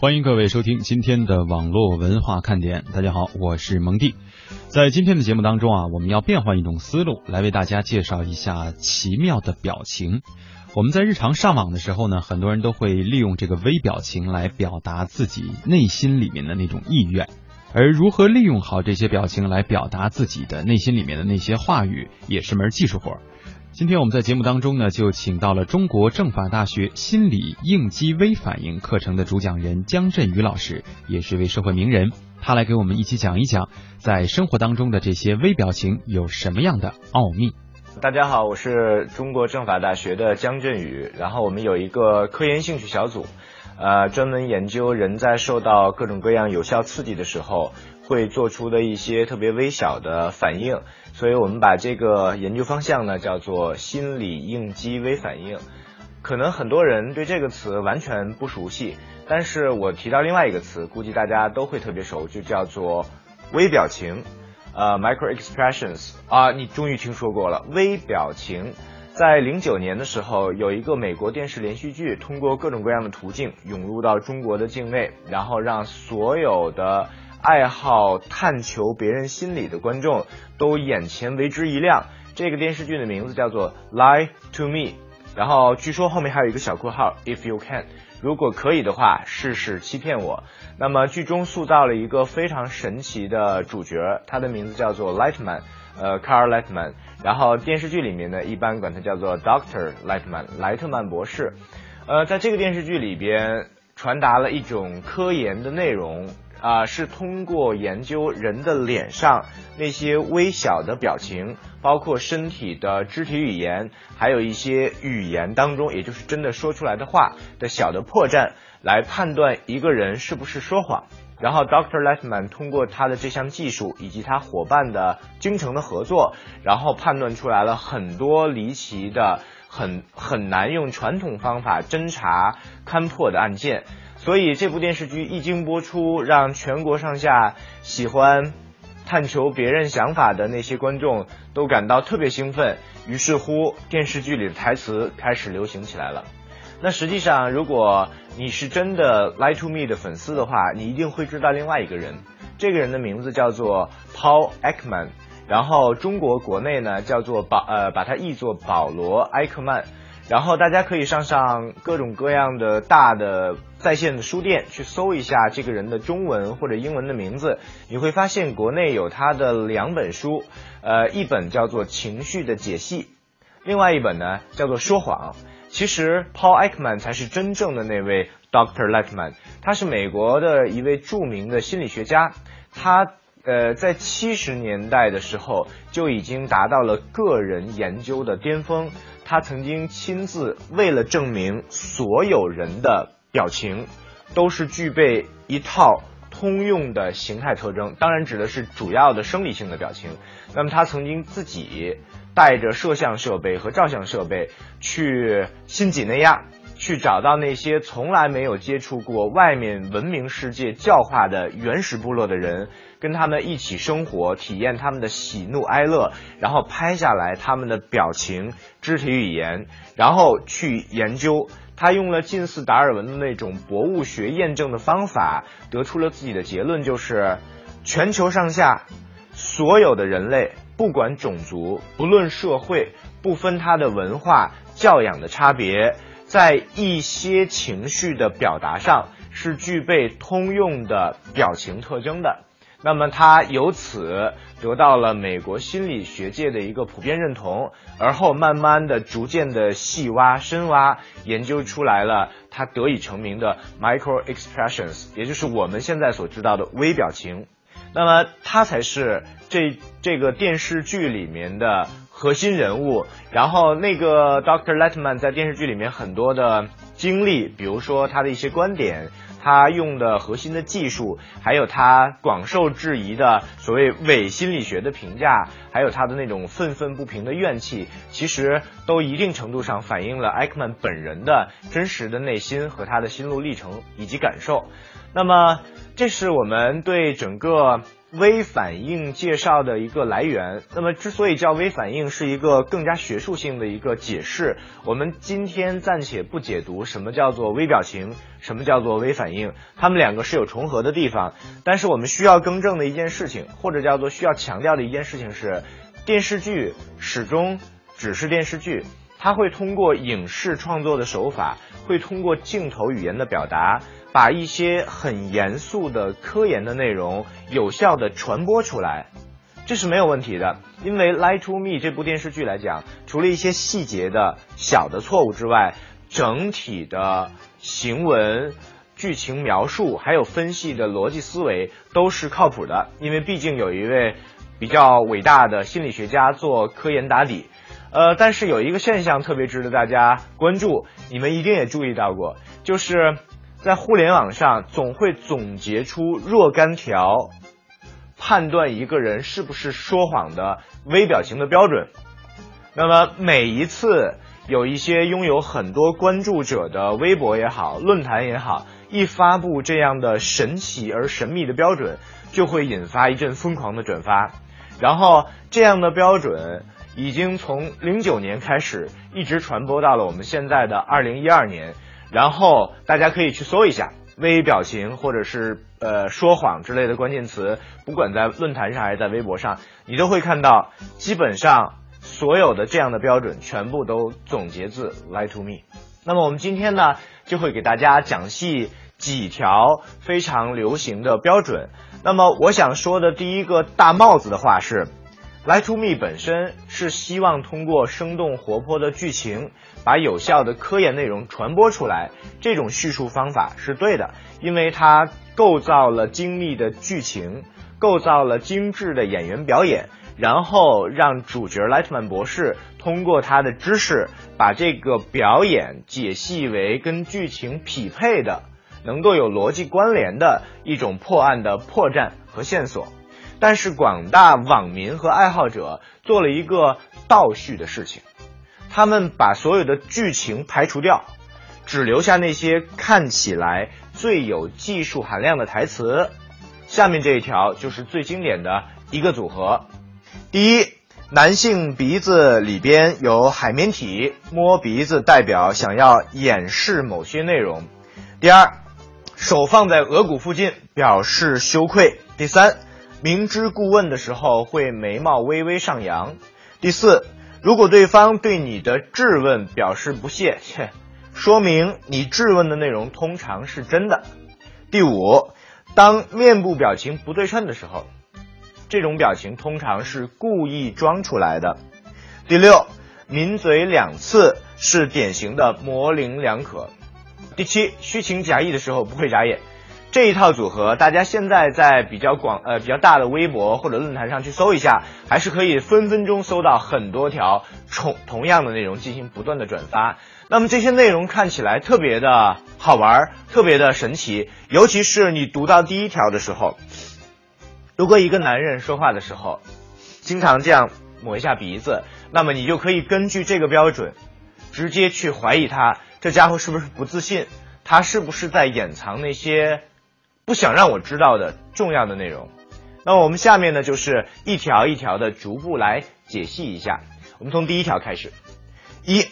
欢迎各位收听今天的网络文化看点。大家好，我是蒙蒂。在今天的节目当中啊，我们要变换一种思路，来为大家介绍一下奇妙的表情。我们在日常上网的时候呢，很多人都会利用这个微表情来表达自己内心里面的那种意愿。而如何利用好这些表情来表达自己的内心里面的那些话语，也是门技术活。今天我们在节目当中呢，就请到了中国政法大学心理应激微反应课程的主讲人姜振宇老师，也是一位社会名人，他来给我们一起讲一讲，在生活当中的这些微表情有什么样的奥秘。大家好，我是中国政法大学的姜振宇，然后我们有一个科研兴趣小组，呃，专门研究人在受到各种各样有效刺激的时候。会做出的一些特别微小的反应，所以我们把这个研究方向呢叫做心理应激微反应。可能很多人对这个词完全不熟悉，但是我提到另外一个词，估计大家都会特别熟，就叫做微表情，呃，micro expressions 啊，你终于听说过了，微表情。在零九年的时候，有一个美国电视连续剧，通过各种各样的途径涌入到中国的境内，然后让所有的。爱好探求别人心理的观众都眼前为之一亮。这个电视剧的名字叫做《Lie to Me》，然后据说后面还有一个小括号，If you can，如果可以的话，试试欺骗我。那么剧中塑造了一个非常神奇的主角，他的名字叫做 Lightman，呃，Carl Lightman。然后电视剧里面呢，一般管他叫做 Doctor Lightman，莱特曼博士。呃，在这个电视剧里边，传达了一种科研的内容。啊，是通过研究人的脸上那些微小的表情，包括身体的肢体语言，还有一些语言当中，也就是真的说出来的话的小的破绽，来判断一个人是不是说谎。然后，Dr. Letman 通过他的这项技术以及他伙伴的精诚的合作，然后判断出来了很多离奇的、很很难用传统方法侦查勘破的案件。所以这部电视剧一经播出，让全国上下喜欢探求别人想法的那些观众都感到特别兴奋。于是乎，电视剧里的台词开始流行起来了。那实际上，如果你是真的《Lie to Me》的粉丝的话，你一定会知道另外一个人。这个人的名字叫做 Paul Ekman，然后中国国内呢叫做保呃把它译作保罗·埃克曼。然后大家可以上上各种各样的大的在线的书店去搜一下这个人的中文或者英文的名字，你会发现国内有他的两本书，呃，一本叫做《情绪的解析》，另外一本呢叫做《说谎》。其实 Paul Ekman 才是真正的那位 Doctor Letman，他是美国的一位著名的心理学家，他呃在七十年代的时候就已经达到了个人研究的巅峰。他曾经亲自为了证明所有人的表情都是具备一套通用的形态特征，当然指的是主要的生理性的表情。那么他曾经自己带着摄像设备和照相设备去新几内亚，去找到那些从来没有接触过外面文明世界教化的原始部落的人。跟他们一起生活，体验他们的喜怒哀乐，然后拍下来他们的表情、肢体语言，然后去研究。他用了近似达尔文的那种博物学验证的方法，得出了自己的结论，就是全球上下所有的人类，不管种族，不论社会，不分他的文化、教养的差别，在一些情绪的表达上是具备通用的表情特征的。那么他由此得到了美国心理学界的一个普遍认同，而后慢慢的、逐渐的细挖深挖，研究出来了他得以成名的 micro expressions，也就是我们现在所知道的微表情。那么他才是这这个电视剧里面的核心人物。然后那个 Dr. Letman 在电视剧里面很多的经历，比如说他的一些观点。他用的核心的技术，还有他广受质疑的所谓伪心理学的评价，还有他的那种愤愤不平的怨气，其实都一定程度上反映了艾克曼本人的真实的内心和他的心路历程以及感受。那么，这是我们对整个微反应介绍的一个来源。那么，之所以叫微反应，是一个更加学术性的一个解释。我们今天暂且不解读什么叫做微表情，什么叫做微反应，它们两个是有重合的地方。但是，我们需要更正的一件事情，或者叫做需要强调的一件事情是，电视剧始终只是电视剧，它会通过影视创作的手法，会通过镜头语言的表达。把一些很严肃的科研的内容有效的传播出来，这是没有问题的。因为《Lie to Me》这部电视剧来讲，除了一些细节的小的错误之外，整体的行文、剧情描述还有分析的逻辑思维都是靠谱的。因为毕竟有一位比较伟大的心理学家做科研打底。呃，但是有一个现象特别值得大家关注，你们一定也注意到过，就是。在互联网上，总会总结出若干条判断一个人是不是说谎的微表情的标准。那么每一次有一些拥有很多关注者的微博也好，论坛也好，一发布这样的神奇而神秘的标准，就会引发一阵疯狂的转发。然后这样的标准已经从零九年开始，一直传播到了我们现在的二零一二年。然后大家可以去搜一下微表情或者是呃说谎之类的关键词，不管在论坛上还是在微博上，你都会看到，基本上所有的这样的标准全部都总结自 Lie to Me。那么我们今天呢，就会给大家讲细几条非常流行的标准。那么我想说的第一个大帽子的话是。Lie to Me 本身是希望通过生动活泼的剧情，把有效的科研内容传播出来。这种叙述方法是对的，因为它构造了精密的剧情，构造了精致的演员表演，然后让主角莱特曼博士通过他的知识，把这个表演解析为跟剧情匹配的，能够有逻辑关联的一种破案的破绽和线索。但是广大网民和爱好者做了一个倒叙的事情，他们把所有的剧情排除掉，只留下那些看起来最有技术含量的台词。下面这一条就是最经典的一个组合：第一，男性鼻子里边有海绵体，摸鼻子代表想要掩饰某些内容；第二，手放在额骨附近表示羞愧；第三。明知故问的时候会眉毛微微上扬。第四，如果对方对你的质问表示不屑，切，说明你质问的内容通常是真的。第五，当面部表情不对称的时候，这种表情通常是故意装出来的。第六，抿嘴两次是典型的模棱两可。第七，虚情假意的时候不会眨眼。这一套组合，大家现在在比较广呃比较大的微博或者论坛上去搜一下，还是可以分分钟搜到很多条同同样的内容进行不断的转发。那么这些内容看起来特别的好玩，特别的神奇，尤其是你读到第一条的时候，如果一个男人说话的时候，经常这样抹一下鼻子，那么你就可以根据这个标准，直接去怀疑他这家伙是不是不自信，他是不是在掩藏那些。不想让我知道的重要的内容，那我们下面呢就是一条一条的逐步来解析一下。我们从第一条开始：一，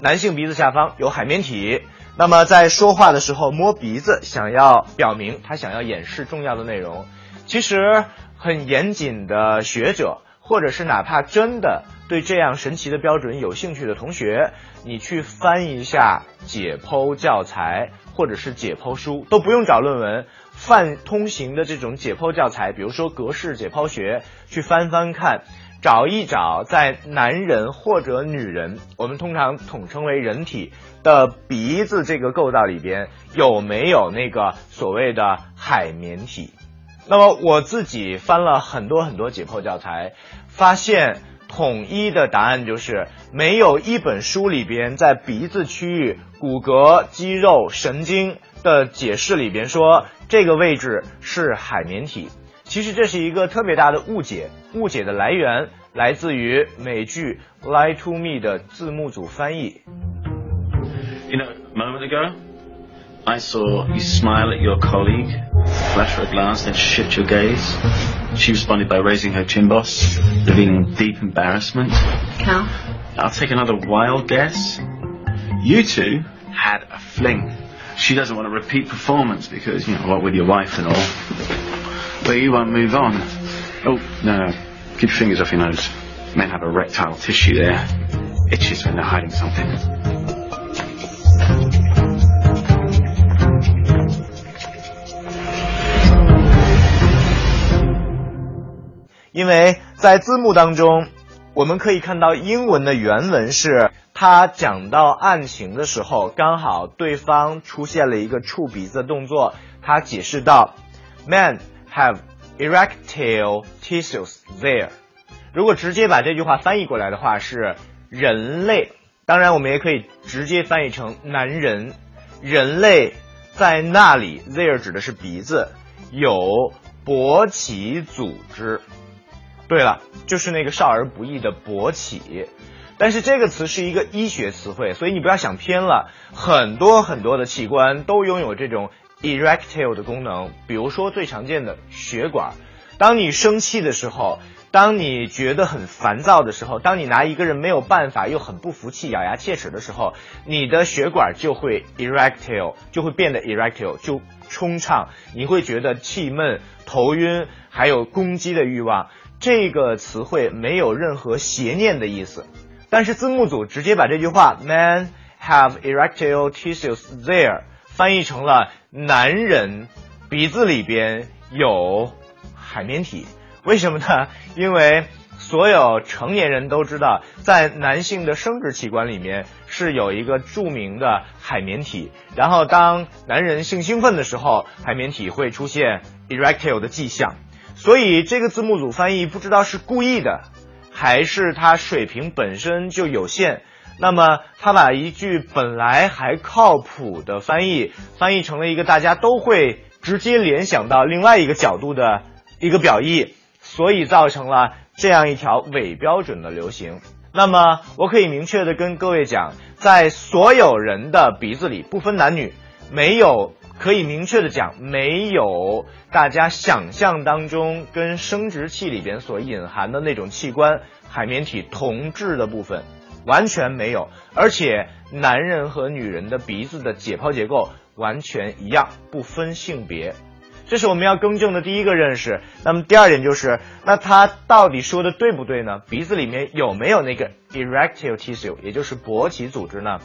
男性鼻子下方有海绵体，那么在说话的时候摸鼻子，想要表明他想要掩饰重要的内容。其实很严谨的学者，或者是哪怕真的对这样神奇的标准有兴趣的同学，你去翻一下解剖教材或者是解剖书，都不用找论文。泛通行的这种解剖教材，比如说格式解剖学，去翻翻看，找一找在男人或者女人，我们通常统称为人体的鼻子这个构造里边有没有那个所谓的海绵体。那么我自己翻了很多很多解剖教材，发现统一的答案就是没有一本书里边在鼻子区域骨骼、肌肉、神经的解释里边说。这个位置是海绵体，其实这是一个特别大的误解。误解的来源来自于美剧《Lie to Me》的字幕组翻译。You know, a moment ago, I saw you smile at your colleague, flash her a glance, then shift your gaze. She responded by raising her chin boss, revealing deep embarrassment. Cal? I'll take another wild guess. You two had a fling. She doesn't want a repeat performance because, you know, what with your wife and all. But you won't move on. Oh, no, no. Keep your fingers off your nose. Men have erectile tissue there. Itches when they're hiding something. 因为在字幕当中， 我们可以看到英文的原文是，他讲到案情的时候，刚好对方出现了一个触鼻子的动作，他解释到，Men have erectile tissues there。如果直接把这句话翻译过来的话，是人类，当然我们也可以直接翻译成男人，人类在那里，there 指的是鼻子，有勃起组织。对了，就是那个少儿不宜的勃起，但是这个词是一个医学词汇，所以你不要想偏了。很多很多的器官都拥有这种 erectile 的功能，比如说最常见的血管。当你生气的时候，当你觉得很烦躁的时候，当你拿一个人没有办法又很不服气、咬牙切齿的时候，你的血管就会 erectile，就会变得 erectile，就充畅，你会觉得气闷、头晕，还有攻击的欲望。这个词汇没有任何邪念的意思，但是字幕组直接把这句话 "Men have erectile tissues there" 翻译成了男人鼻子里边有海绵体。为什么呢？因为所有成年人都知道，在男性的生殖器官里面是有一个著名的海绵体，然后当男人性兴奋的时候，海绵体会出现 erectile 的迹象。所以这个字幕组翻译不知道是故意的，还是他水平本身就有限。那么他把一句本来还靠谱的翻译，翻译成了一个大家都会直接联想到另外一个角度的一个表意，所以造成了这样一条伪标准的流行。那么我可以明确的跟各位讲，在所有人的鼻子里，不分男女，没有。可以明确的讲，没有大家想象当中跟生殖器里边所隐含的那种器官海绵体同质的部分，完全没有。而且男人和女人的鼻子的解剖结构完全一样，不分性别。这是我们要更正的第一个认识。那么第二点就是，那他到底说的对不对呢？鼻子里面有没有那个 erectile tissue，也就是勃起组织呢？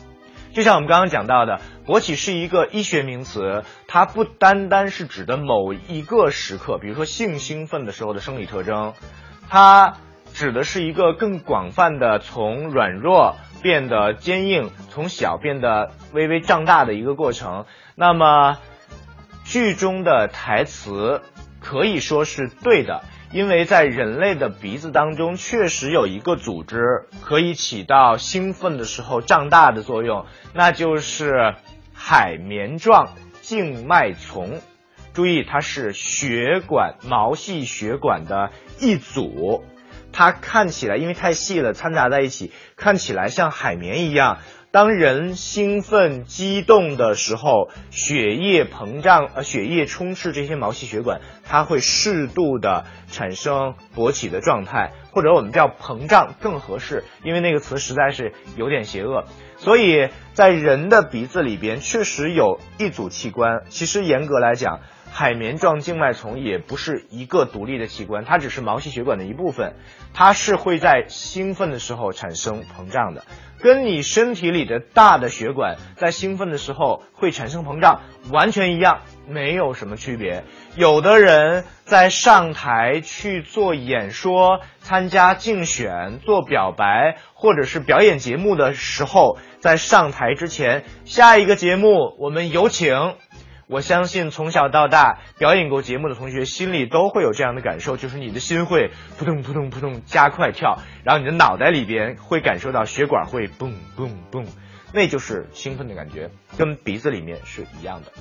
就像我们刚刚讲到的，勃起是一个医学名词，它不单单是指的某一个时刻，比如说性兴奋的时候的生理特征，它指的是一个更广泛的从软弱变得坚硬，从小变得微微胀大的一个过程。那么，剧中的台词可以说是对的。因为在人类的鼻子当中，确实有一个组织可以起到兴奋的时候胀大的作用，那就是海绵状静脉丛。注意，它是血管毛细血管的一组，它看起来因为太细了，掺杂在一起，看起来像海绵一样。当人兴奋、激动的时候，血液膨胀，呃，血液充斥这些毛细血管，它会适度的产生勃起的状态，或者我们叫膨胀更合适，因为那个词实在是有点邪恶。所以在人的鼻子里边，确实有一组器官，其实严格来讲。海绵状静脉丛也不是一个独立的器官，它只是毛细血管的一部分，它是会在兴奋的时候产生膨胀的，跟你身体里的大的血管在兴奋的时候会产生膨胀完全一样，没有什么区别。有的人在上台去做演说、参加竞选、做表白或者是表演节目的时候，在上台之前，下一个节目我们有请。我相信从小到大表演过节目的同学心里都会有这样的感受，就是你的心会扑通扑通扑通加快跳，然后你的脑袋里边会感受到血管会嘣嘣嘣，那就是兴奋的感觉，跟鼻子里面是一样的。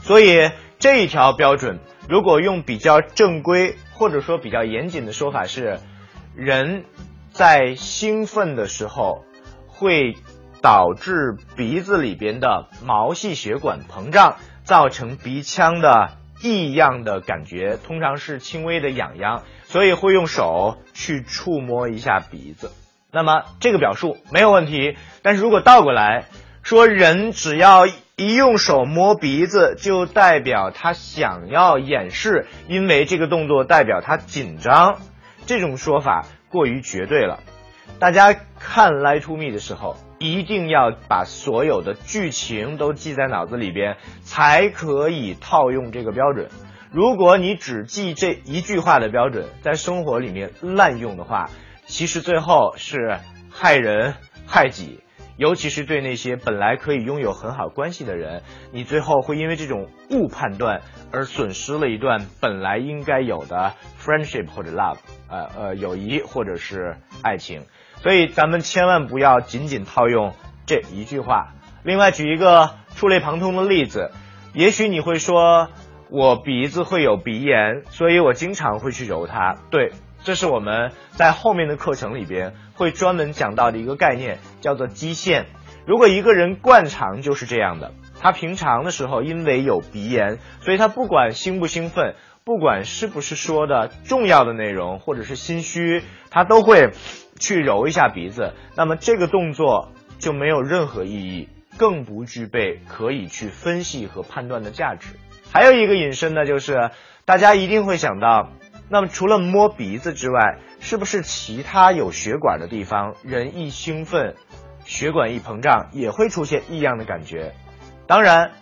所以这一条标准，如果用比较正规或者说比较严谨的说法是，人在兴奋的时候会导致鼻子里边的毛细血管膨胀。造成鼻腔的异样的感觉，通常是轻微的痒痒，所以会用手去触摸一下鼻子。那么这个表述没有问题，但是如果倒过来说，人只要一用手摸鼻子，就代表他想要掩饰，因为这个动作代表他紧张，这种说法过于绝对了。大家看《Lie to Me》的时候，一定要把所有的剧情都记在脑子里边，才可以套用这个标准。如果你只记这一句话的标准，在生活里面滥用的话，其实最后是害人害己，尤其是对那些本来可以拥有很好关系的人，你最后会因为这种误判断而损失了一段本来应该有的 friendship 或者 love，呃呃友谊或者是爱情。所以咱们千万不要仅仅套用这一句话。另外举一个触类旁通的例子，也许你会说，我鼻子会有鼻炎，所以我经常会去揉它。对，这是我们在后面的课程里边会专门讲到的一个概念，叫做肌腺。如果一个人惯常就是这样的，他平常的时候因为有鼻炎，所以他不管兴不兴奋，不管是不是说的重要的内容，或者是心虚，他都会。去揉一下鼻子，那么这个动作就没有任何意义，更不具备可以去分析和判断的价值。还有一个引申呢，就是大家一定会想到，那么除了摸鼻子之外，是不是其他有血管的地方，人一兴奋，血管一膨胀，也会出现异样的感觉？当然，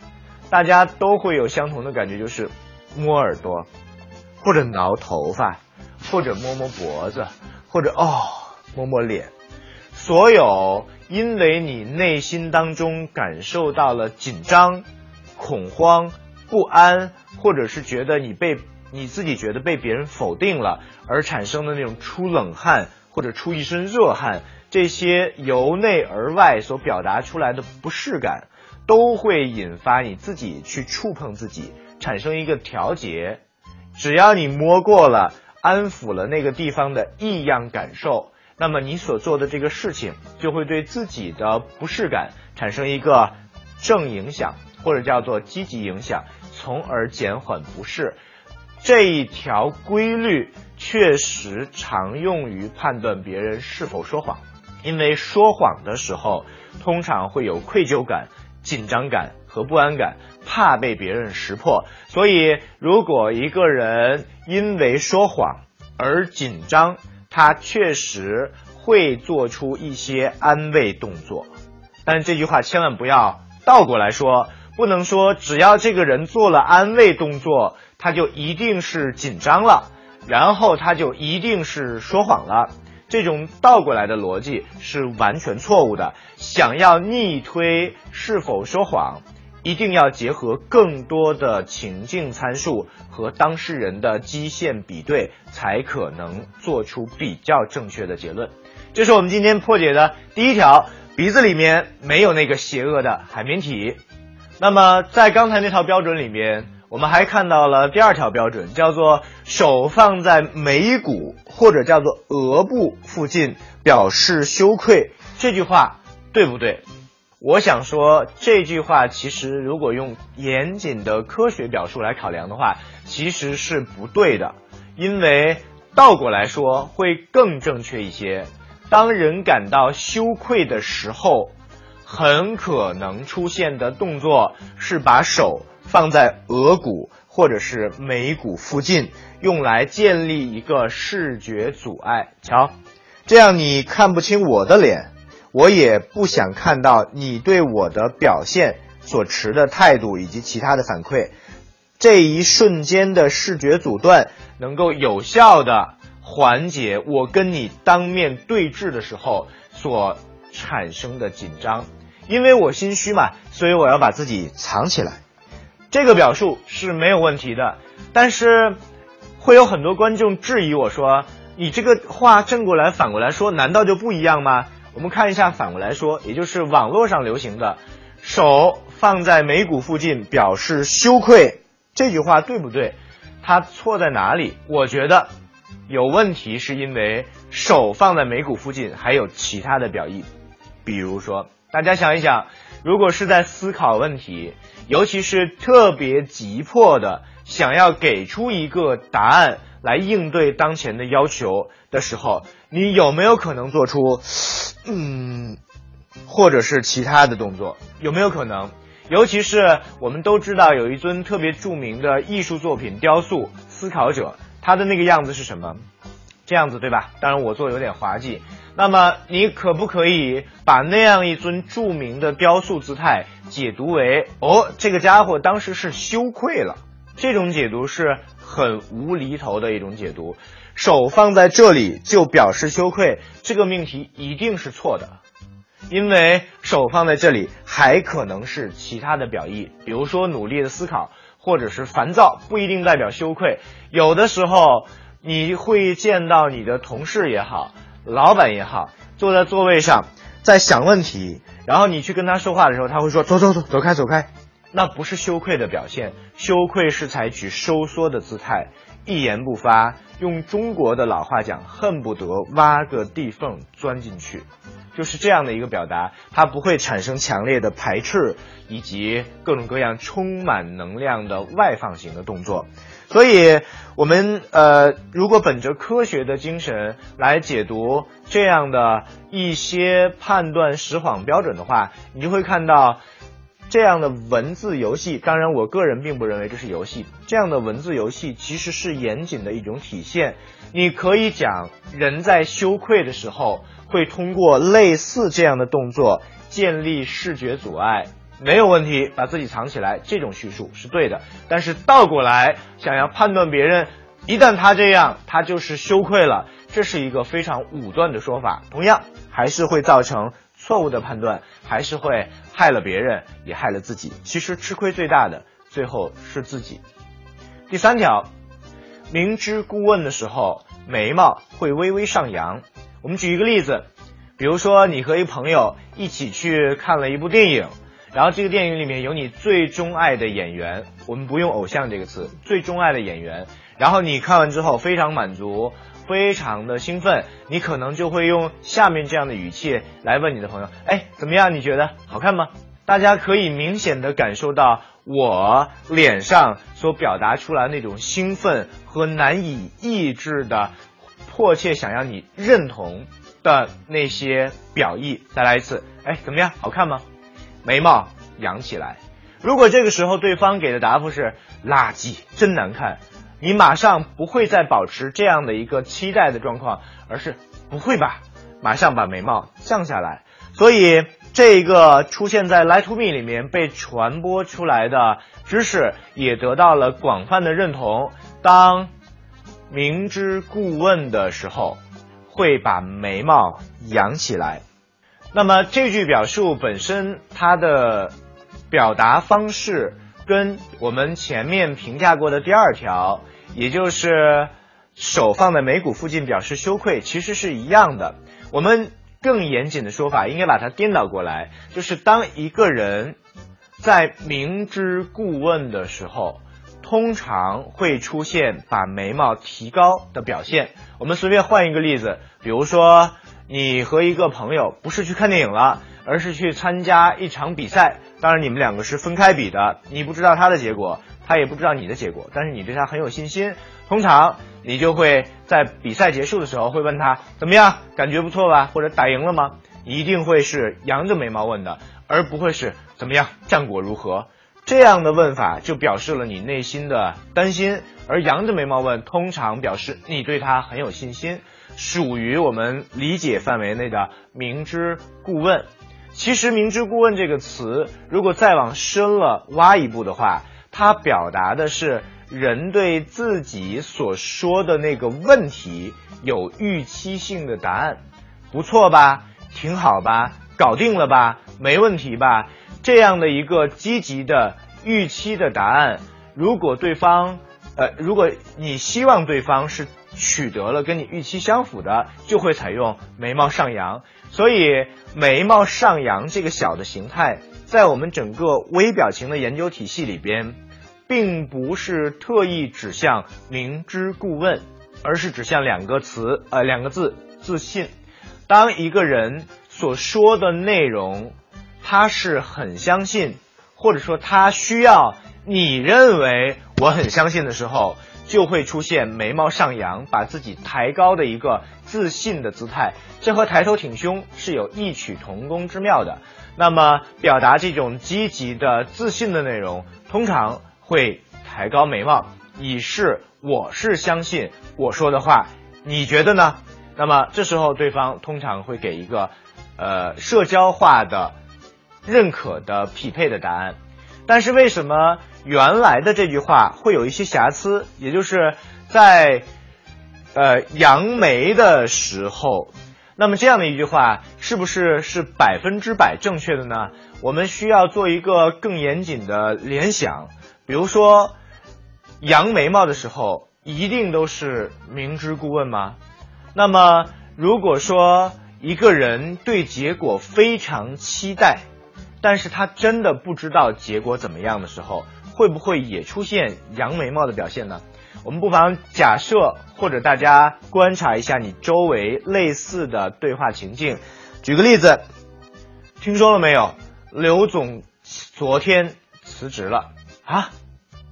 大家都会有相同的感觉，就是摸耳朵，或者挠头发，或者摸摸脖子，或者哦。摸摸脸，所有因为你内心当中感受到了紧张、恐慌、不安，或者是觉得你被你自己觉得被别人否定了而产生的那种出冷汗或者出一身热汗，这些由内而外所表达出来的不适感，都会引发你自己去触碰自己，产生一个调节。只要你摸过了，安抚了那个地方的异样感受。那么你所做的这个事情就会对自己的不适感产生一个正影响，或者叫做积极影响，从而减缓不适。这一条规律确实常用于判断别人是否说谎，因为说谎的时候通常会有愧疚感、紧张感和不安感，怕被别人识破。所以，如果一个人因为说谎而紧张，他确实会做出一些安慰动作，但是这句话千万不要倒过来说，不能说只要这个人做了安慰动作，他就一定是紧张了，然后他就一定是说谎了。这种倒过来的逻辑是完全错误的。想要逆推是否说谎？一定要结合更多的情境参数和当事人的基线比对，才可能做出比较正确的结论。这是我们今天破解的第一条：鼻子里面没有那个邪恶的海绵体。那么在刚才那套标准里面，我们还看到了第二条标准，叫做手放在眉骨或者叫做额部附近，表示羞愧。这句话对不对？我想说这句话，其实如果用严谨的科学表述来考量的话，其实是不对的，因为倒过来说会更正确一些。当人感到羞愧的时候，很可能出现的动作是把手放在额骨或者是眉骨附近，用来建立一个视觉阻碍。瞧，这样你看不清我的脸。我也不想看到你对我的表现所持的态度以及其他的反馈。这一瞬间的视觉阻断能够有效的缓解我跟你当面对峙的时候所产生的紧张。因为我心虚嘛，所以我要把自己藏起来。这个表述是没有问题的，但是会有很多观众质疑我说：“你这个话正过来反过来说，难道就不一样吗？”我们看一下，反过来说，也就是网络上流行的“手放在眉骨附近表示羞愧”这句话对不对？它错在哪里？我觉得有问题，是因为手放在眉骨附近还有其他的表意，比如说，大家想一想，如果是在思考问题，尤其是特别急迫的。想要给出一个答案来应对当前的要求的时候，你有没有可能做出，嗯，或者是其他的动作？有没有可能？尤其是我们都知道有一尊特别著名的艺术作品雕塑《思考者》，他的那个样子是什么？这样子对吧？当然我做有点滑稽。那么你可不可以把那样一尊著名的雕塑姿态解读为哦，这个家伙当时是羞愧了？这种解读是很无厘头的一种解读。手放在这里就表示羞愧，这个命题一定是错的。因为手放在这里，还可能是其他的表意，比如说努力的思考，或者是烦躁，不一定代表羞愧。有的时候你会见到你的同事也好，老板也好，坐在座位上在想问题，然后你去跟他说话的时候，他会说走走走，走开走开，那不是羞愧的表现，羞愧是采取收缩的姿态，一言不发。用中国的老话讲，恨不得挖个地缝钻进去。就是这样的一个表达，它不会产生强烈的排斥，以及各种各样充满能量的外放型的动作。所以，我们呃，如果本着科学的精神来解读这样的一些判断实谎标准的话，你就会看到这样的文字游戏。当然，我个人并不认为这是游戏。这样的文字游戏其实是严谨的一种体现。你可以讲，人在羞愧的时候。会通过类似这样的动作建立视觉阻碍，没有问题，把自己藏起来，这种叙述是对的。但是倒过来想要判断别人，一旦他这样，他就是羞愧了，这是一个非常武断的说法，同样还是会造成错误的判断，还是会害了别人，也害了自己。其实吃亏最大的最后是自己。第三条，明知故问的时候，眉毛会微微上扬。我们举一个例子，比如说你和一朋友一起去看了一部电影，然后这个电影里面有你最钟爱的演员，我们不用偶像这个词，最钟爱的演员，然后你看完之后非常满足，非常的兴奋，你可能就会用下面这样的语气来问你的朋友，哎，怎么样？你觉得好看吗？大家可以明显的感受到我脸上所表达出来那种兴奋和难以抑制的。迫切想要你认同的那些表意，再来一次，哎，怎么样？好看吗？眉毛扬起来。如果这个时候对方给的答复是垃圾，真难看，你马上不会再保持这样的一个期待的状况，而是不会吧？马上把眉毛降下来。所以，这个出现在《Lie to Me》里面被传播出来的知识，也得到了广泛的认同。当明知故问的时候，会把眉毛扬起来。那么这句表述本身，它的表达方式跟我们前面评价过的第二条，也就是手放在眉骨附近表示羞愧，其实是一样的。我们更严谨的说法，应该把它颠倒过来，就是当一个人在明知故问的时候。通常会出现把眉毛提高的表现。我们随便换一个例子，比如说你和一个朋友不是去看电影了，而是去参加一场比赛。当然你们两个是分开比的，你不知道他的结果，他也不知道你的结果，但是你对他很有信心。通常你就会在比赛结束的时候会问他怎么样，感觉不错吧，或者打赢了吗？一定会是扬着眉毛问的，而不会是怎么样，战果如何。这样的问法就表示了你内心的担心，而扬着眉毛问通常表示你对他很有信心，属于我们理解范围内的明知故问。其实“明知故问”这个词，如果再往深了挖一步的话，它表达的是人对自己所说的那个问题有预期性的答案。不错吧？挺好吧？搞定了吧？没问题吧？这样的一个积极的预期的答案，如果对方，呃，如果你希望对方是取得了跟你预期相符的，就会采用眉毛上扬。所以，眉毛上扬这个小的形态，在我们整个微表情的研究体系里边，并不是特意指向明知故问，而是指向两个词，呃，两个字：自信。当一个人所说的内容。他是很相信，或者说他需要你认为我很相信的时候，就会出现眉毛上扬，把自己抬高的一个自信的姿态。这和抬头挺胸是有异曲同工之妙的。那么，表达这种积极的自信的内容，通常会抬高眉毛，以示我是相信我说的话。你觉得呢？那么这时候对方通常会给一个，呃，社交化的、认可的匹配的答案。但是为什么原来的这句话会有一些瑕疵？也就是在，呃，扬眉的时候，那么这样的一句话是不是是百分之百正确的呢？我们需要做一个更严谨的联想。比如说，扬眉毛的时候，一定都是明知故问吗？那么，如果说一个人对结果非常期待，但是他真的不知道结果怎么样的时候，会不会也出现扬眉毛的表现呢？我们不妨假设或者大家观察一下你周围类似的对话情境。举个例子，听说了没有？刘总昨天辞职了啊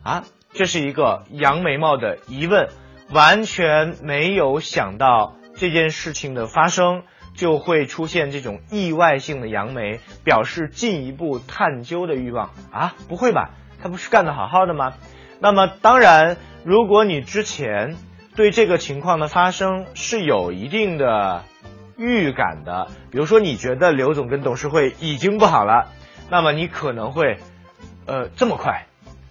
啊！这是一个扬眉毛的疑问。完全没有想到这件事情的发生，就会出现这种意外性的扬眉，表示进一步探究的欲望啊？不会吧？他不是干得好好的吗？那么当然，如果你之前对这个情况的发生是有一定的预感的，比如说你觉得刘总跟董事会已经不好了，那么你可能会，呃，这么快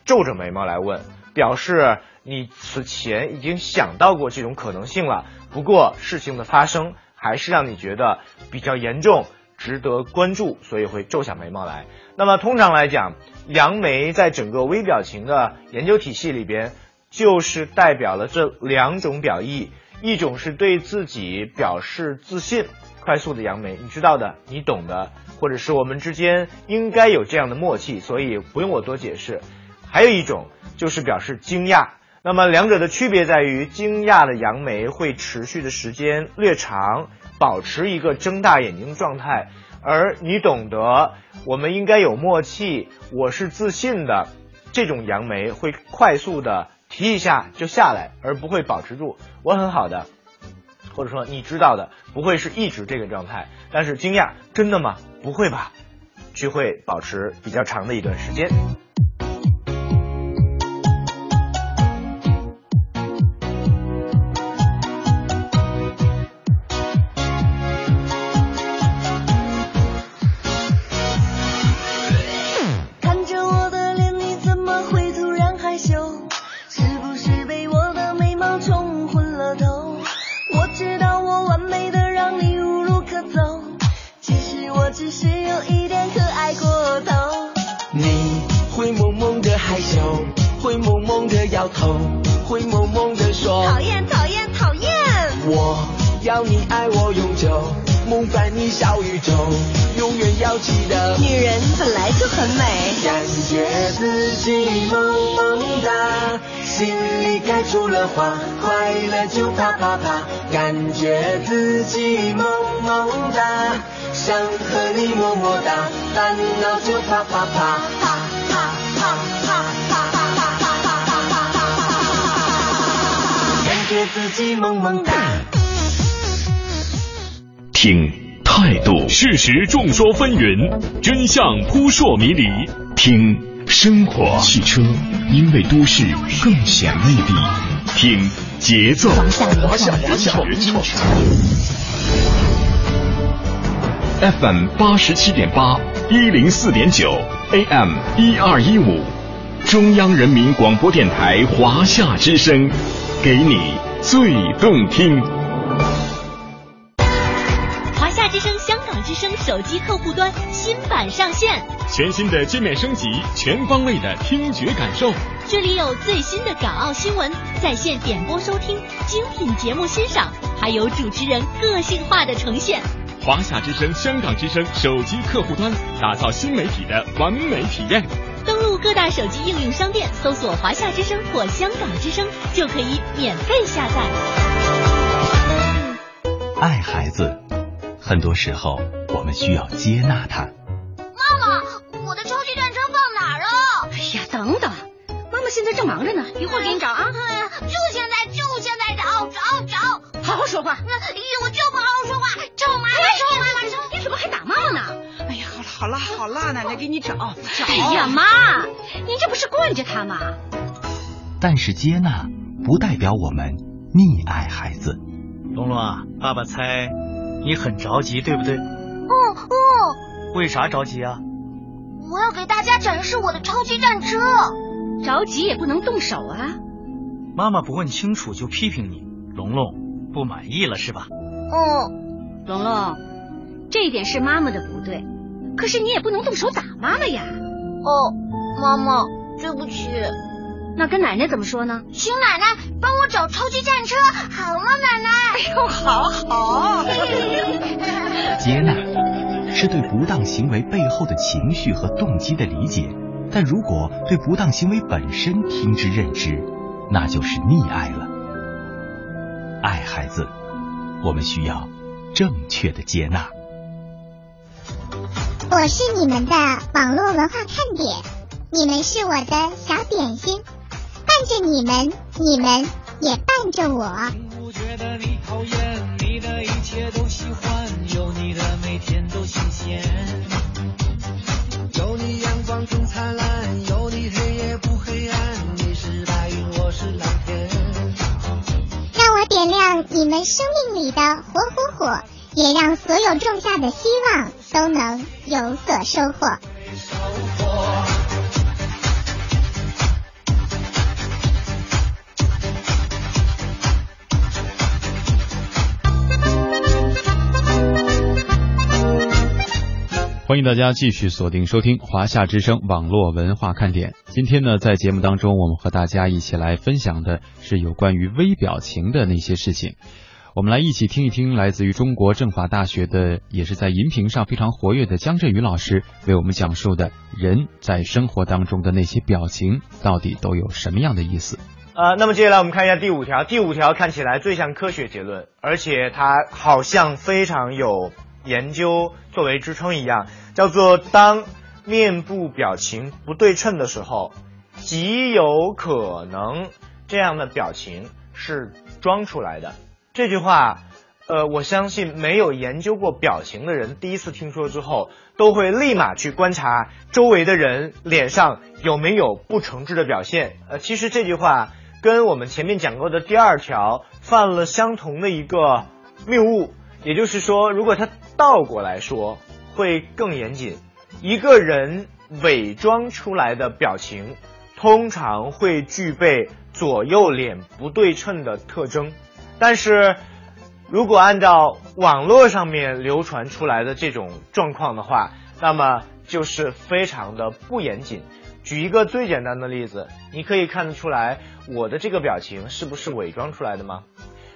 皱着眉毛来问，表示。你此前已经想到过这种可能性了，不过事情的发生还是让你觉得比较严重，值得关注，所以会皱下眉毛来。那么通常来讲，扬眉在整个微表情的研究体系里边，就是代表了这两种表意，一种是对自己表示自信，快速的扬眉，你知道的，你懂的，或者是我们之间应该有这样的默契，所以不用我多解释。还有一种就是表示惊讶。那么两者的区别在于，惊讶的扬眉会持续的时间略长，保持一个睁大眼睛的状态；而你懂得，我们应该有默契，我是自信的，这种扬眉会快速的提一下就下来，而不会保持住。我很好的，或者说你知道的，不会是一直这个状态。但是惊讶，真的吗？不会吧？就会保持比较长的一段时间。听态度，事实众说纷纭，真相扑朔迷离。听生活，汽车因为都市更显魅力。听节奏，华夏华夏原创。FM 八十七点八，一零四点九，AM 一二一五，中央人民广播电台华夏之声，给你最动听。华夏之声、香港之声手机客户端新版上线，全新的界面升级，全方位的听觉感受。这里有最新的港澳新闻，在线点播收听，精品节目欣赏，还有主持人个性化的呈现。华夏之声、香港之声手机客户端，打造新媒体的完美体验。各大手机应用商店，搜索“华夏之声”或“香港之声”，就可以免费下载。爱孩子。很多时候，我们需要接纳他。妈妈，我的超级战车放哪儿了？哎呀，等等，妈妈现在正忙着呢，一会儿给你找啊。就现在，就现在找找找！好好说话。我就不好好说话，臭妈妈，臭妈妈，找！你怎么还打好了好了，奶奶给你找找。哎呀妈，您这不是惯着他吗？但是接纳不代表我们溺爱孩子。龙龙啊，爸爸猜你很着急，对不对？哦哦。为啥着急啊？我要给大家展示我的超级战车。着急也不能动手啊。妈妈不问清楚就批评你，龙龙不满意了是吧？哦。龙龙，这一点是妈妈的不对，可是你也不能动手打妈妈呀。哦，妈妈，对不起。那跟奶奶怎么说呢？请奶奶帮我找超级战车，好吗，奶奶？哎呦，好好。接纳是对不当行为背后的情绪和动机的理解，但如果对不当行为本身听之任之，那就是溺爱了。爱孩子，我们需要正确的接纳。我是你们的网络文化看点，你们是我的小点心。伴着你们，你们也伴着我。不觉得你讨厌，你的一切都喜欢，有你的每天都新鲜。有你阳光更灿烂，有你黑夜不黑暗。你是白云，我是蓝天。让我点亮你们生命里的火火火，也让所有种下的希望都能有所收获。欢迎大家继续锁定收听华夏之声网络文化看点。今天呢，在节目当中，我们和大家一起来分享的是有关于微表情的那些事情。我们来一起听一听来自于中国政法大学的，也是在荧屏上非常活跃的江振宇老师为我们讲述的人在生活当中的那些表情到底都有什么样的意思。呃，那么接下来我们看一下第五条。第五条看起来最像科学结论，而且它好像非常有。研究作为支撑一样，叫做当面部表情不对称的时候，极有可能这样的表情是装出来的。这句话，呃，我相信没有研究过表情的人，第一次听说之后，都会立马去观察周围的人脸上有没有不诚挚的表现。呃，其实这句话跟我们前面讲过的第二条犯了相同的一个谬误。也就是说，如果他倒过来说，会更严谨。一个人伪装出来的表情，通常会具备左右脸不对称的特征。但是，如果按照网络上面流传出来的这种状况的话，那么就是非常的不严谨。举一个最简单的例子，你可以看得出来我的这个表情是不是伪装出来的吗？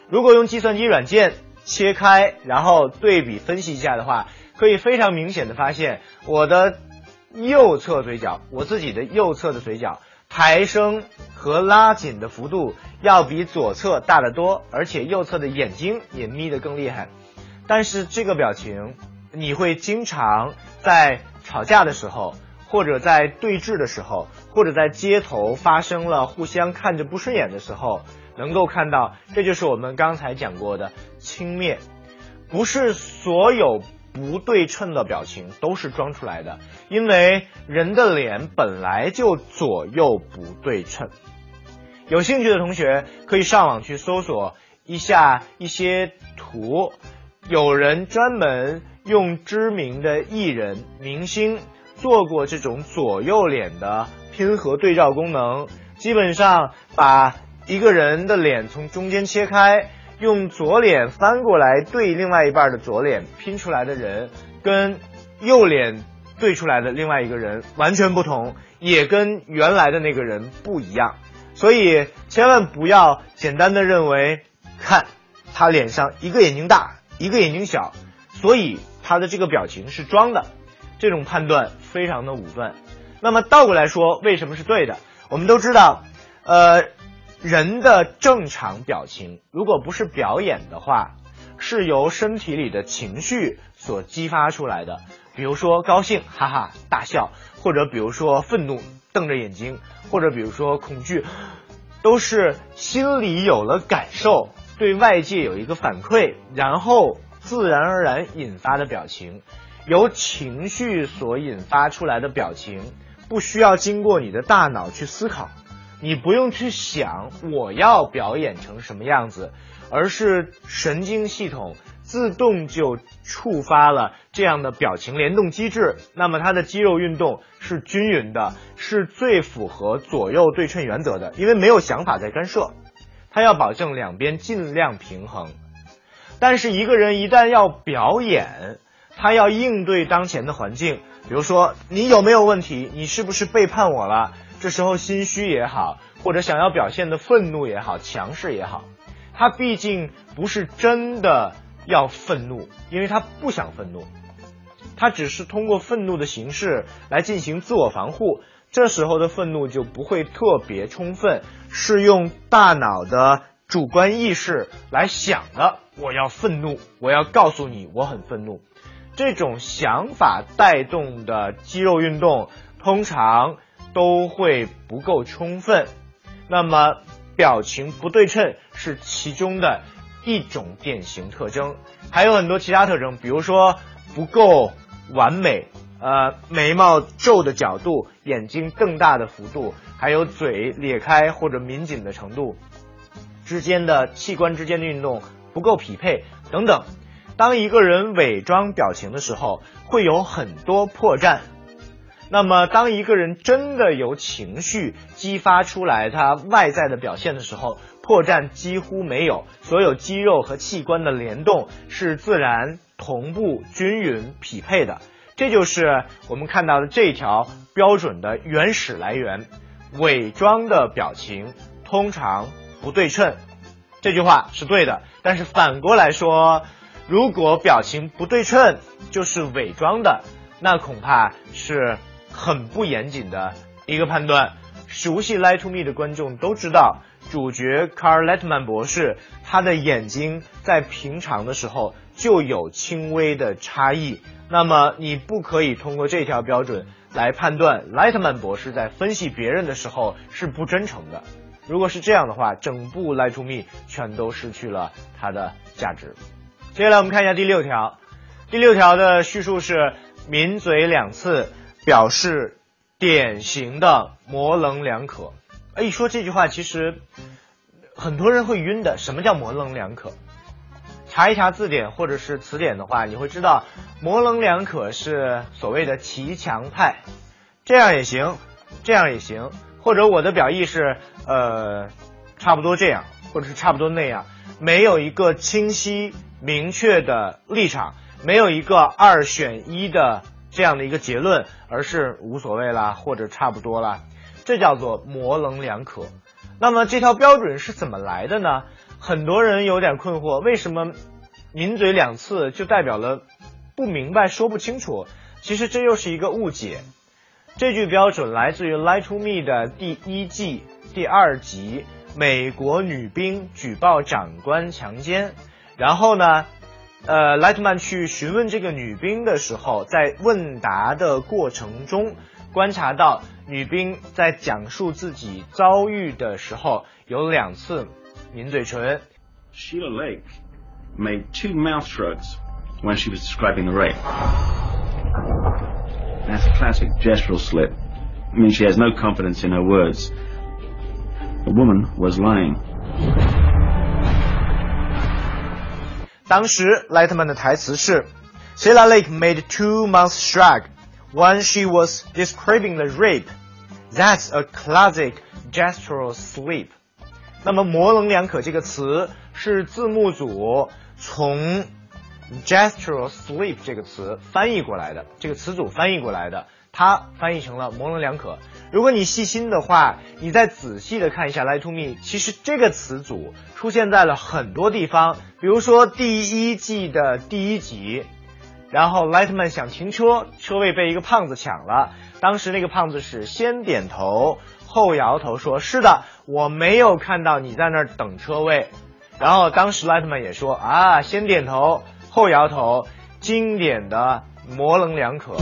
如果用计算机软件。切开，然后对比分析一下的话，可以非常明显的发现，我的右侧嘴角，我自己的右侧的嘴角抬升和拉紧的幅度要比左侧大得多，而且右侧的眼睛也眯得更厉害。但是这个表情，你会经常在吵架的时候，或者在对峙的时候，或者在街头发生了互相看着不顺眼的时候。能够看到，这就是我们刚才讲过的轻蔑，不是所有不对称的表情都是装出来的，因为人的脸本来就左右不对称。有兴趣的同学可以上网去搜索一下一些图，有人专门用知名的艺人、明星做过这种左右脸的拼合对照功能，基本上把。一个人的脸从中间切开，用左脸翻过来对另外一半的左脸拼出来的人，跟右脸对出来的另外一个人完全不同，也跟原来的那个人不一样。所以千万不要简单的认为，看他脸上一个眼睛大，一个眼睛小，所以他的这个表情是装的，这种判断非常的武断。那么倒过来说，为什么是对的？我们都知道，呃。人的正常表情，如果不是表演的话，是由身体里的情绪所激发出来的。比如说高兴，哈哈大笑，或者比如说愤怒，瞪着眼睛，或者比如说恐惧，都是心里有了感受，对外界有一个反馈，然后自然而然引发的表情。由情绪所引发出来的表情，不需要经过你的大脑去思考，你不用去想我要表演成什么样子，而是神经系统自动就触发了这样的表情联动机制。那么它的肌肉运动是均匀的，是最符合左右对称原则的，因为没有想法在干涉，它要保证两边尽量平衡。但是一个人一旦要表演，他要应对当前的环境，比如说你有没有问题，你是不是背叛我了？这时候心虚也好，或者想要表现的愤怒也好，强势也好，他毕竟不是真的要愤怒，因为他不想愤怒，他只是通过愤怒的形式来进行自我防护。这时候的愤怒就不会特别充分，是用大脑的主观意识来想的。我要愤怒，我要告诉你我很愤怒。这种想法带动的肌肉运动通常都会不够充分，那么表情不对称是其中的一种典型特征，还有很多其他特征，比如说不够完美，呃，眉毛皱的角度、眼睛瞪大的幅度，还有嘴咧开或者抿紧的程度，之间的器官之间的运动不够匹配等等。当一个人伪装表情的时候，会有很多破绽。那么，当一个人真的由情绪激发出来他外在的表现的时候，破绽几乎没有。所有肌肉和器官的联动是自然、同步、均匀、匹配的。这就是我们看到的这条标准的原始来源。伪装的表情通常不对称，这句话是对的。但是反过来说。如果表情不对称就是伪装的，那恐怕是很不严谨的一个判断。熟悉《Lie to Me》的观众都知道，主角 Carl Letman 博士他的眼睛在平常的时候就有轻微的差异。那么你不可以通过这条标准来判断 Lightman 博士在分析别人的时候是不真诚的。如果是这样的话，整部《Lie to Me》全都失去了它的价值。接下来我们看一下第六条，第六条的叙述是抿嘴两次，表示典型的模棱两可。一说这句话，其实很多人会晕的。什么叫模棱两可？查一查字典或者是词典的话，你会知道模棱两可是所谓的骑墙派，这样也行，这样也行，或者我的表意是呃差不多这样，或者是差不多那样，没有一个清晰。明确的立场，没有一个二选一的这样的一个结论，而是无所谓啦，或者差不多啦，这叫做模棱两可。那么这条标准是怎么来的呢？很多人有点困惑，为什么抿嘴两次就代表了不明白、说不清楚？其实这又是一个误解。这句标准来自于《Lie to Me》的第一季第二集，美国女兵举报长官强奸。然后呢，呃，莱特曼去询问这个女兵的时候，在问答的过程中，观察到女兵在讲述自己遭遇的时候有两次抿嘴唇。Sheila Lake made two mouth shrugs when she was describing the rape. That's a classic gestural slip. I mean, she has no confidence in her words. The woman was lying. 当时莱特曼的台词是：“Sheila Lake made two mouth shrug when she was describing the rape. That's a classic gestural slip。”那么“模棱两可”这个词是字幕组从 gestural slip 这个词翻译过来的，这个词组翻译过来的， 它翻译成了模棱两可。如果你细心的话，你再仔细的看一下 “lie to me”，其实这个词组出现在了很多地方，比如说第一季的第一集，然后 Lightman 想停车，车位被一个胖子抢了，当时那个胖子是先点头后摇头，说是的，我没有看到你在那儿等车位，然后当时 Lightman 也说啊，先点头后摇头，经典的模棱两可。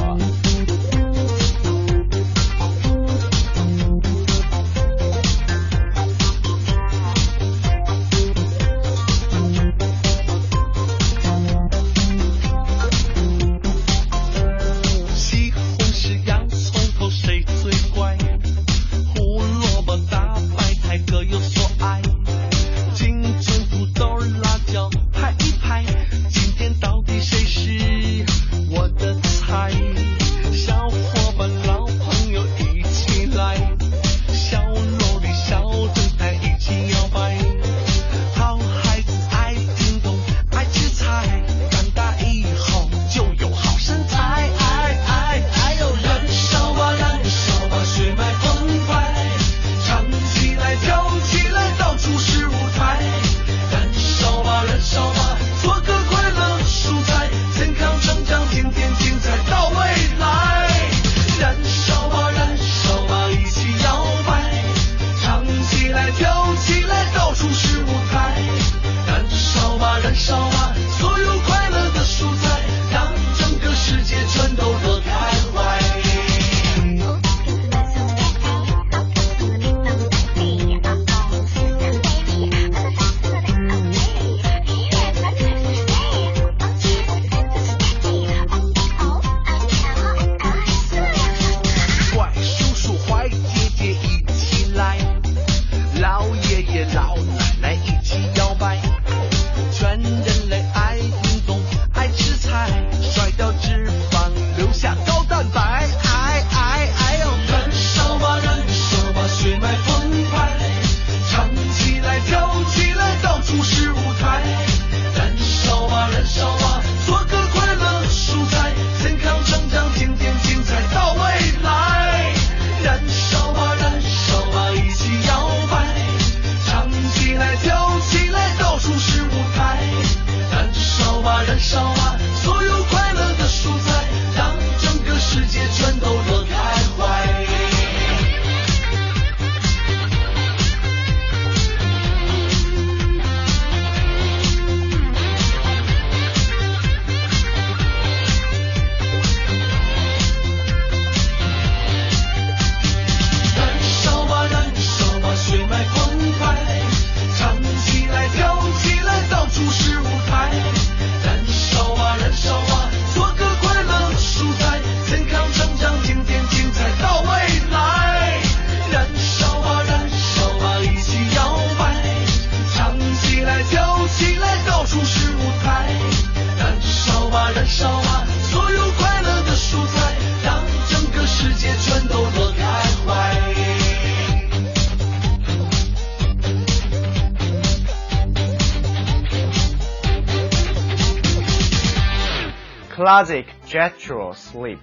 Classic gestural sleep，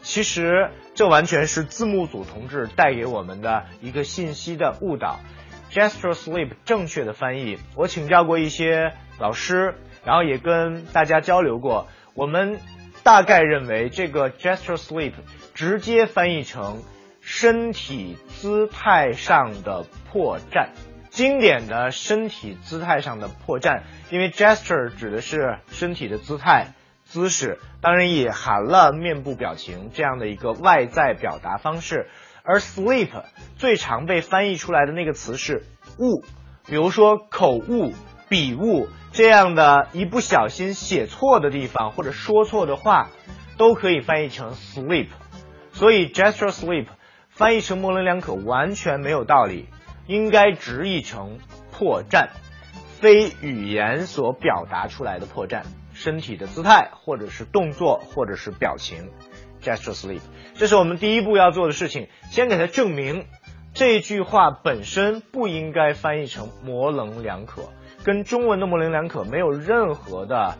其实这完全是字幕组同志带给我们的一个信息的误导。gestural sleep 正确的翻译，我请教过一些老师，然后也跟大家交流过，我们大概认为这个 gestural sleep 直接翻译成身体姿态上的破绽，经典的身体姿态上的破绽，因为 gesture 指的是身体的姿态。姿势当然也含了面部表情这样的一个外在表达方式，而 sleep 最常被翻译出来的那个词是误，比如说口误、笔误这样的一不小心写错的地方或者说错的话，都可以翻译成 sleep。所以 gestural sleep 翻译成模棱两可完全没有道理，应该直译成破绽，非语言所表达出来的破绽。身体的姿态，或者是动作，或者是表情，gesture sleep，这是我们第一步要做的事情。先给他证明这句话本身不应该翻译成模棱两可，跟中文的模棱两可没有任何的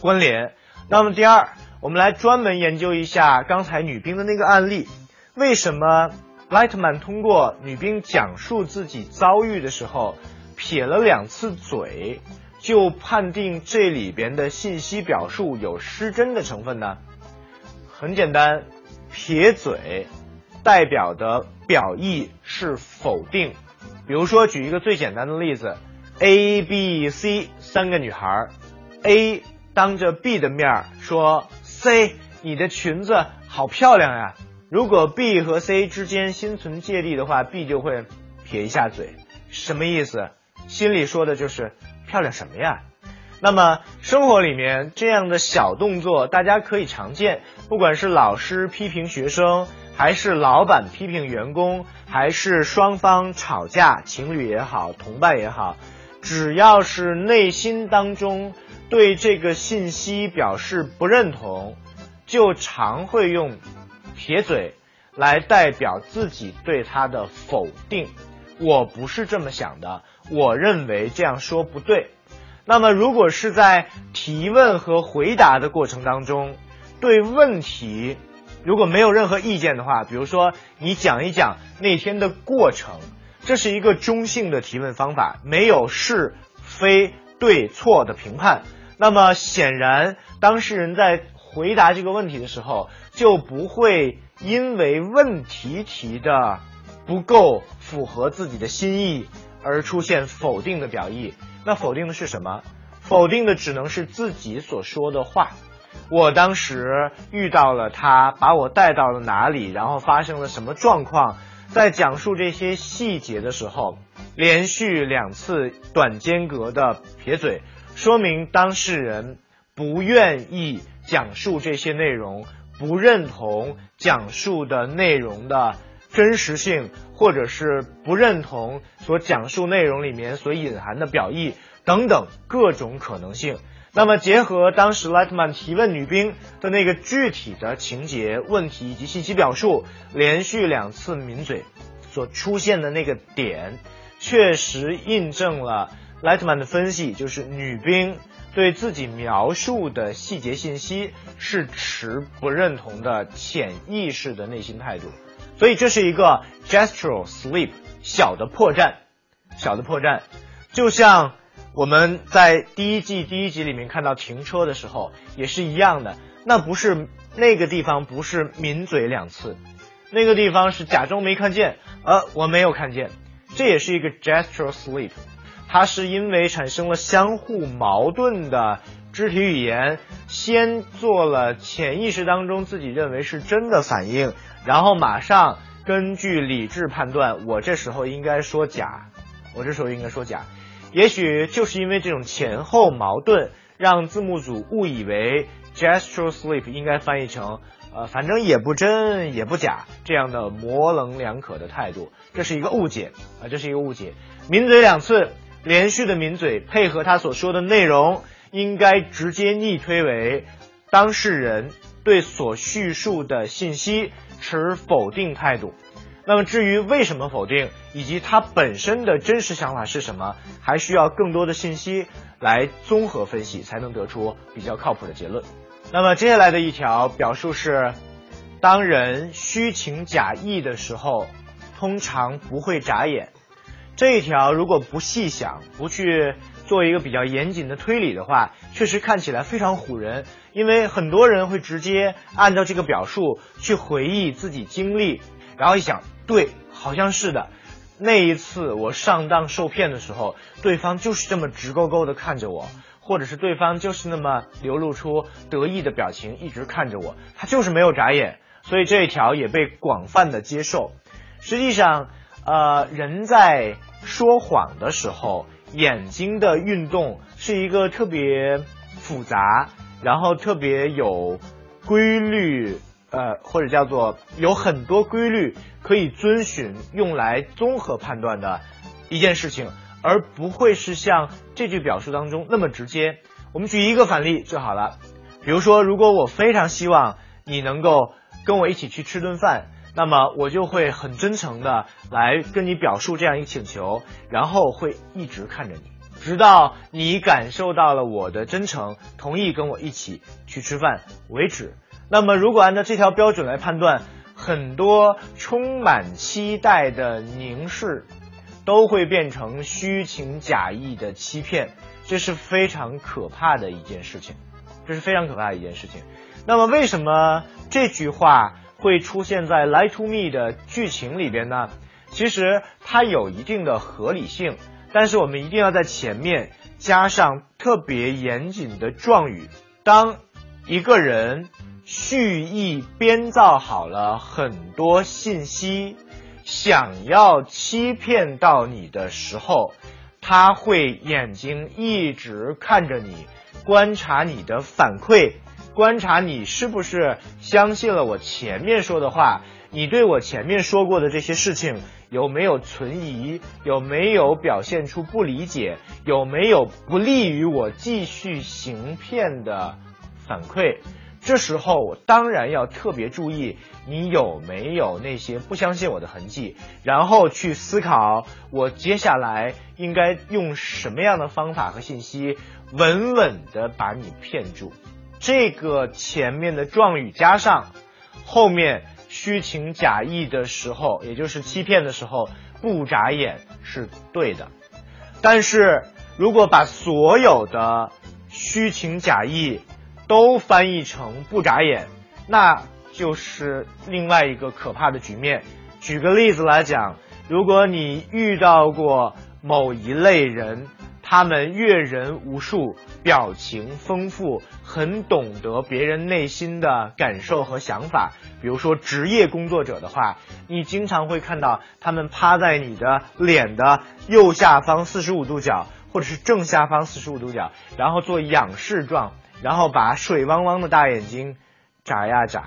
关联。那么第二，我们来专门研究一下刚才女兵的那个案例，为什么 Lightman 通过女兵讲述自己遭遇的时候撇了两次嘴？就判定这里边的信息表述有失真的成分呢？很简单，撇嘴代表的表意是否定。比如说，举一个最简单的例子：A、B、C 三个女孩，A 当着 B 的面说 C，你的裙子好漂亮呀。如果 B 和 C 之间心存芥蒂的话，B 就会撇一下嘴，什么意思？心里说的就是漂亮什么呀？那么生活里面这样的小动作，大家可以常见，不管是老师批评学生，还是老板批评员工，还是双方吵架，情侣也好，同伴也好，只要是内心当中对这个信息表示不认同，就常会用撇嘴来代表自己对他的否定。我不是这么想的，我认为这样说不对。那么，如果是在提问和回答的过程当中，对问题如果没有任何意见的话，比如说你讲一讲那天的过程，这是一个中性的提问方法，没有是非对错的评判。那么显然，当事人在回答这个问题的时候，就不会因为问题提的不够符合自己的心意而出现否定的表意。那否定的是什么？否定的只能是自己所说的话。我当时遇到了他，把我带到了哪里，然后发生了什么状况？在讲述这些细节的时候，连续两次短间隔的撇嘴，说明当事人不愿意讲述这些内容，不认同讲述的内容的真实性。或者是不认同所讲述内容里面所隐含的表意等等各种可能性。那么结合当时莱特曼提问女兵的那个具体的情节、问题以及信息表述，连续两次抿嘴所出现的那个点，确实印证了莱特曼的分析，就是女兵对自己描述的细节信息是持不认同的潜意识的内心态度。所以这是一个 gestural sleep 小的破绽，小的破绽，就像我们在第一季第一集里面看到停车的时候也是一样的，那不是那个地方不是抿嘴两次，那个地方是假装没看见，呃我没有看见，这也是一个 gestural sleep，它是因为产生了相互矛盾的肢体语言，先做了潜意识当中自己认为是真的反应。然后马上根据理智判断，我这时候应该说假，我这时候应该说假，也许就是因为这种前后矛盾，让字幕组误以为 gestural sleep 应该翻译成呃反正也不真也不假这样的模棱两可的态度，这是一个误解啊，这是一个误解。抿嘴两次，连续的抿嘴，配合他所说的内容，应该直接逆推为当事人对所叙述的信息。持否定态度，那么至于为什么否定，以及他本身的真实想法是什么，还需要更多的信息来综合分析，才能得出比较靠谱的结论。那么接下来的一条表述是，当人虚情假意的时候，通常不会眨眼。这一条如果不细想，不去。做一个比较严谨的推理的话，确实看起来非常唬人，因为很多人会直接按照这个表述去回忆自己经历，然后一想，对，好像是的，那一次我上当受骗的时候，对方就是这么直勾勾的看着我，或者是对方就是那么流露出得意的表情，一直看着我，他就是没有眨眼，所以这一条也被广泛的接受。实际上，呃，人在说谎的时候。眼睛的运动是一个特别复杂，然后特别有规律，呃，或者叫做有很多规律可以遵循，用来综合判断的一件事情，而不会是像这句表述当中那么直接。我们举一个反例就好了，比如说，如果我非常希望你能够跟我一起去吃顿饭。那么我就会很真诚的来跟你表述这样一个请求，然后会一直看着你，直到你感受到了我的真诚，同意跟我一起去吃饭为止。那么如果按照这条标准来判断，很多充满期待的凝视，都会变成虚情假意的欺骗，这是非常可怕的一件事情，这是非常可怕的一件事情。那么为什么这句话？会出现在《Lie to Me》的剧情里边呢？其实它有一定的合理性，但是我们一定要在前面加上特别严谨的状语。当一个人蓄意编造好了很多信息，想要欺骗到你的时候，他会眼睛一直看着你，观察你的反馈，观察你是不是相信了我前面说的话，你对我前面说过的这些事情有没有存疑，有没有表现出不理解，有没有不利于我继续行骗的反馈。这时候我当然要特别注意你有没有那些不相信我的痕迹，然后去思考我接下来应该用什么样的方法和信息稳稳的把你骗住。这个前面的状语加上后面虚情假意的时候，也就是欺骗的时候不眨眼是对的，但是如果把所有的虚情假意都翻译成不眨眼，那就是另外一个可怕的局面。举个例子来讲，如果你遇到过某一类人，他们阅人无数，表情丰富，很懂得别人内心的感受和想法，比如说职业工作者的话，你经常会看到他们趴在你的脸的右下方四十五度角，或者是正下方四十五度角，然后做仰视状。然后把水汪汪的大眼睛眨呀眨，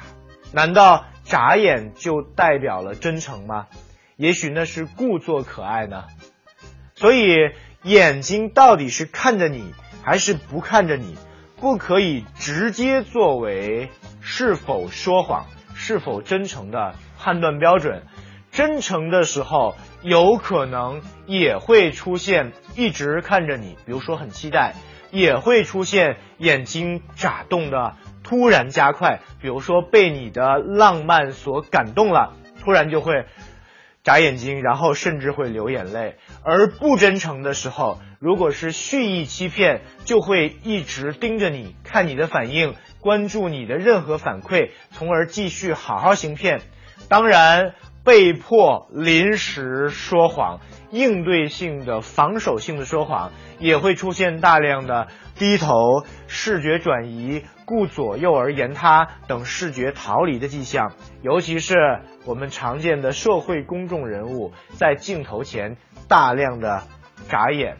难道眨眼就代表了真诚吗？也许那是故作可爱呢。所以眼睛到底是看着你还是不看着你，不可以直接作为是否说谎、是否真诚的判断标准。真诚的时候，有可能也会出现一直看着你，比如说很期待。也会出现眼睛眨动的突然加快，比如说被你的浪漫所感动了，突然就会眨眼睛，然后甚至会流眼泪。而不真诚的时候，如果是蓄意欺骗，就会一直盯着你看你的反应，关注你的任何反馈，从而继续好好行骗。当然，被迫临时说谎。应对性的、防守性的说谎，也会出现大量的低头、视觉转移、顾左右而言他等视觉逃离的迹象。尤其是我们常见的社会公众人物在镜头前大量的眨眼，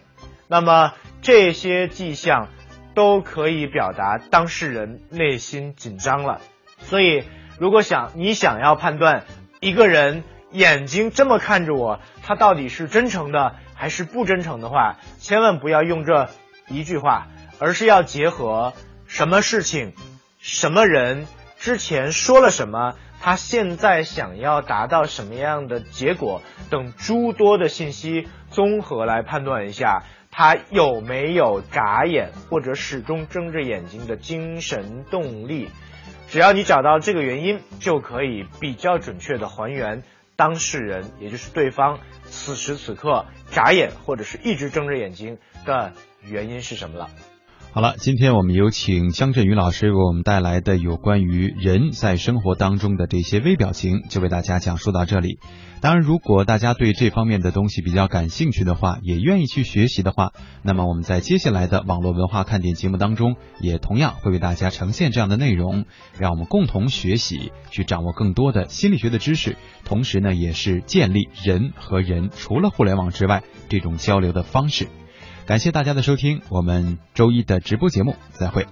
那么这些迹象都可以表达当事人内心紧张了。所以，如果想你想要判断一个人，眼睛这么看着我，他到底是真诚的还是不真诚的话，千万不要用这一句话，而是要结合什么事情、什么人之前说了什么，他现在想要达到什么样的结果等诸多的信息综合来判断一下，他有没有眨眼或者始终睁着眼睛的精神动力。只要你找到这个原因，就可以比较准确的还原。当事人，也就是对方，此时此刻眨眼或者是一直睁着眼睛的原因是什么了？好了，今天我们有请江振宇老师为我们带来的有关于人在生活当中的这些微表情，就为大家讲述到这里。当然，如果大家对这方面的东西比较感兴趣的话，也愿意去学习的话，那么我们在接下来的网络文化看点节目当中，也同样会为大家呈现这样的内容，让我们共同学习，去掌握更多的心理学的知识，同时呢，也是建立人和人除了互联网之外这种交流的方式。感谢大家的收听，我们周一的直播节目再会。